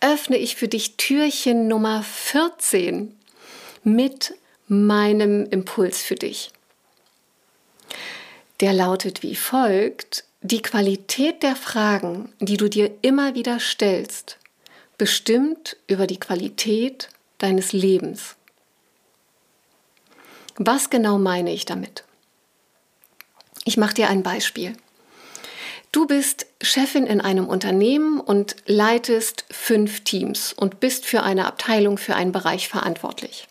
öffne ich für dich Türchen Nummer 14 mit meinem Impuls für dich. Der lautet wie folgt, die Qualität der Fragen, die du dir immer wieder stellst, bestimmt über die Qualität deines Lebens. Was genau meine ich damit? Ich mache dir ein Beispiel. Du bist Chefin in einem Unternehmen und leitest fünf Teams und bist für eine Abteilung, für einen Bereich verantwortlich.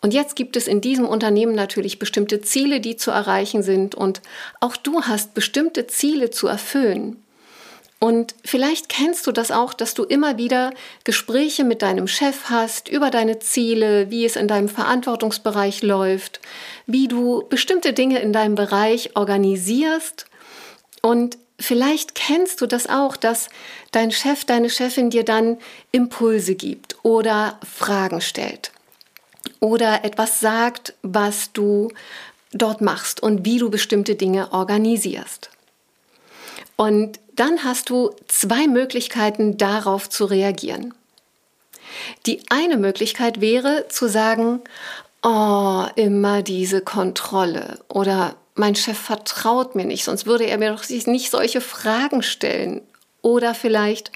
Und jetzt gibt es in diesem Unternehmen natürlich bestimmte Ziele, die zu erreichen sind und auch du hast bestimmte Ziele zu erfüllen. Und vielleicht kennst du das auch, dass du immer wieder Gespräche mit deinem Chef hast über deine Ziele, wie es in deinem Verantwortungsbereich läuft, wie du bestimmte Dinge in deinem Bereich organisierst. Und Vielleicht kennst du das auch, dass dein Chef, deine Chefin dir dann Impulse gibt oder Fragen stellt oder etwas sagt, was du dort machst und wie du bestimmte Dinge organisierst. Und dann hast du zwei Möglichkeiten darauf zu reagieren. Die eine Möglichkeit wäre zu sagen, oh, immer diese Kontrolle oder mein Chef vertraut mir nicht, sonst würde er mir doch nicht solche Fragen stellen. Oder vielleicht,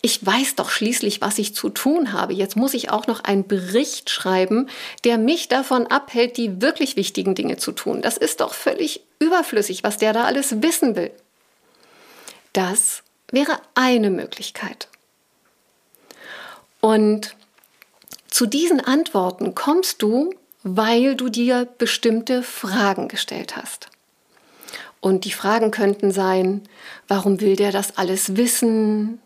ich weiß doch schließlich, was ich zu tun habe. Jetzt muss ich auch noch einen Bericht schreiben, der mich davon abhält, die wirklich wichtigen Dinge zu tun. Das ist doch völlig überflüssig, was der da alles wissen will. Das wäre eine Möglichkeit. Und zu diesen Antworten kommst du weil du dir bestimmte Fragen gestellt hast. Und die Fragen könnten sein, warum will der das alles wissen?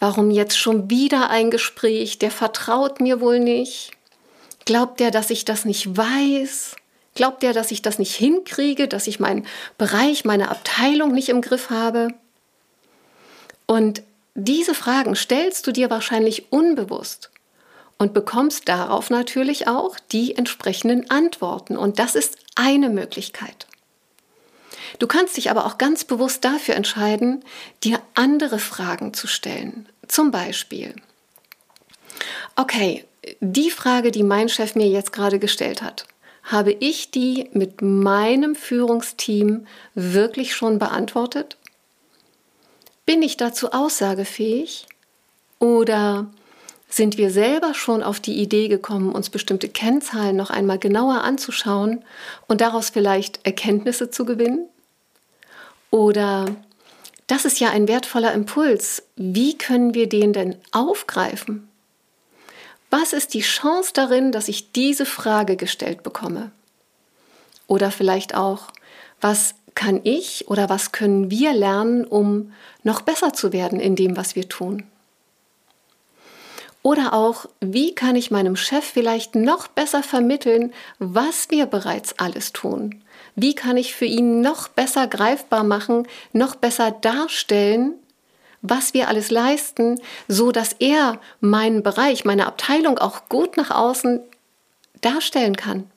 Warum jetzt schon wieder ein Gespräch? Der vertraut mir wohl nicht. Glaubt der, dass ich das nicht weiß? Glaubt er, dass ich das nicht hinkriege, dass ich meinen Bereich, meine Abteilung nicht im Griff habe? Und diese Fragen stellst du dir wahrscheinlich unbewusst und bekommst darauf natürlich auch die entsprechenden Antworten. Und das ist eine Möglichkeit. Du kannst dich aber auch ganz bewusst dafür entscheiden, dir andere Fragen zu stellen. Zum Beispiel, okay, die Frage, die mein Chef mir jetzt gerade gestellt hat, habe ich die mit meinem Führungsteam wirklich schon beantwortet? Bin ich dazu aussagefähig? Oder sind wir selber schon auf die Idee gekommen, uns bestimmte Kennzahlen noch einmal genauer anzuschauen und daraus vielleicht Erkenntnisse zu gewinnen? Oder das ist ja ein wertvoller Impuls. Wie können wir den denn aufgreifen? Was ist die Chance darin, dass ich diese Frage gestellt bekomme? Oder vielleicht auch, was kann ich oder was können wir lernen, um noch besser zu werden in dem, was wir tun? Oder auch, wie kann ich meinem Chef vielleicht noch besser vermitteln, was wir bereits alles tun? Wie kann ich für ihn noch besser greifbar machen, noch besser darstellen, was wir alles leisten, so dass er meinen Bereich, meine Abteilung auch gut nach außen darstellen kann?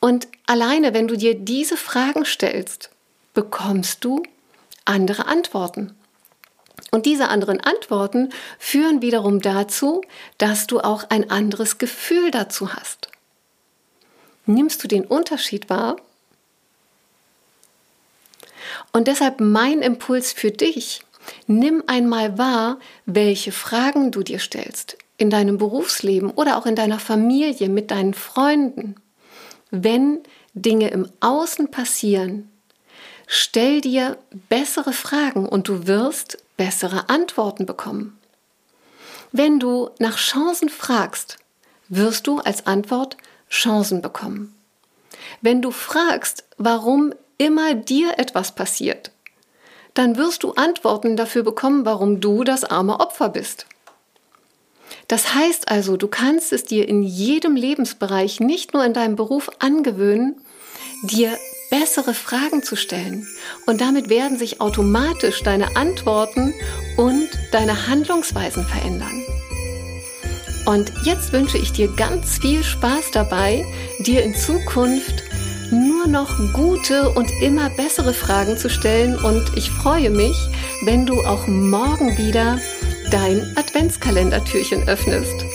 Und alleine, wenn du dir diese Fragen stellst, bekommst du andere Antworten. Und diese anderen Antworten führen wiederum dazu, dass du auch ein anderes Gefühl dazu hast. Nimmst du den Unterschied wahr? Und deshalb mein Impuls für dich, nimm einmal wahr, welche Fragen du dir stellst in deinem Berufsleben oder auch in deiner Familie mit deinen Freunden. Wenn Dinge im Außen passieren, stell dir bessere Fragen und du wirst bessere Antworten bekommen. Wenn du nach Chancen fragst, wirst du als Antwort Chancen bekommen. Wenn du fragst, warum immer dir etwas passiert, dann wirst du Antworten dafür bekommen, warum du das arme Opfer bist. Das heißt also, du kannst es dir in jedem Lebensbereich, nicht nur in deinem Beruf, angewöhnen, dir bessere Fragen zu stellen. Und damit werden sich automatisch deine Antworten und deine Handlungsweisen verändern. Und jetzt wünsche ich dir ganz viel Spaß dabei, dir in Zukunft nur noch gute und immer bessere Fragen zu stellen. Und ich freue mich, wenn du auch morgen wieder dein Adventskalendertürchen öffnest.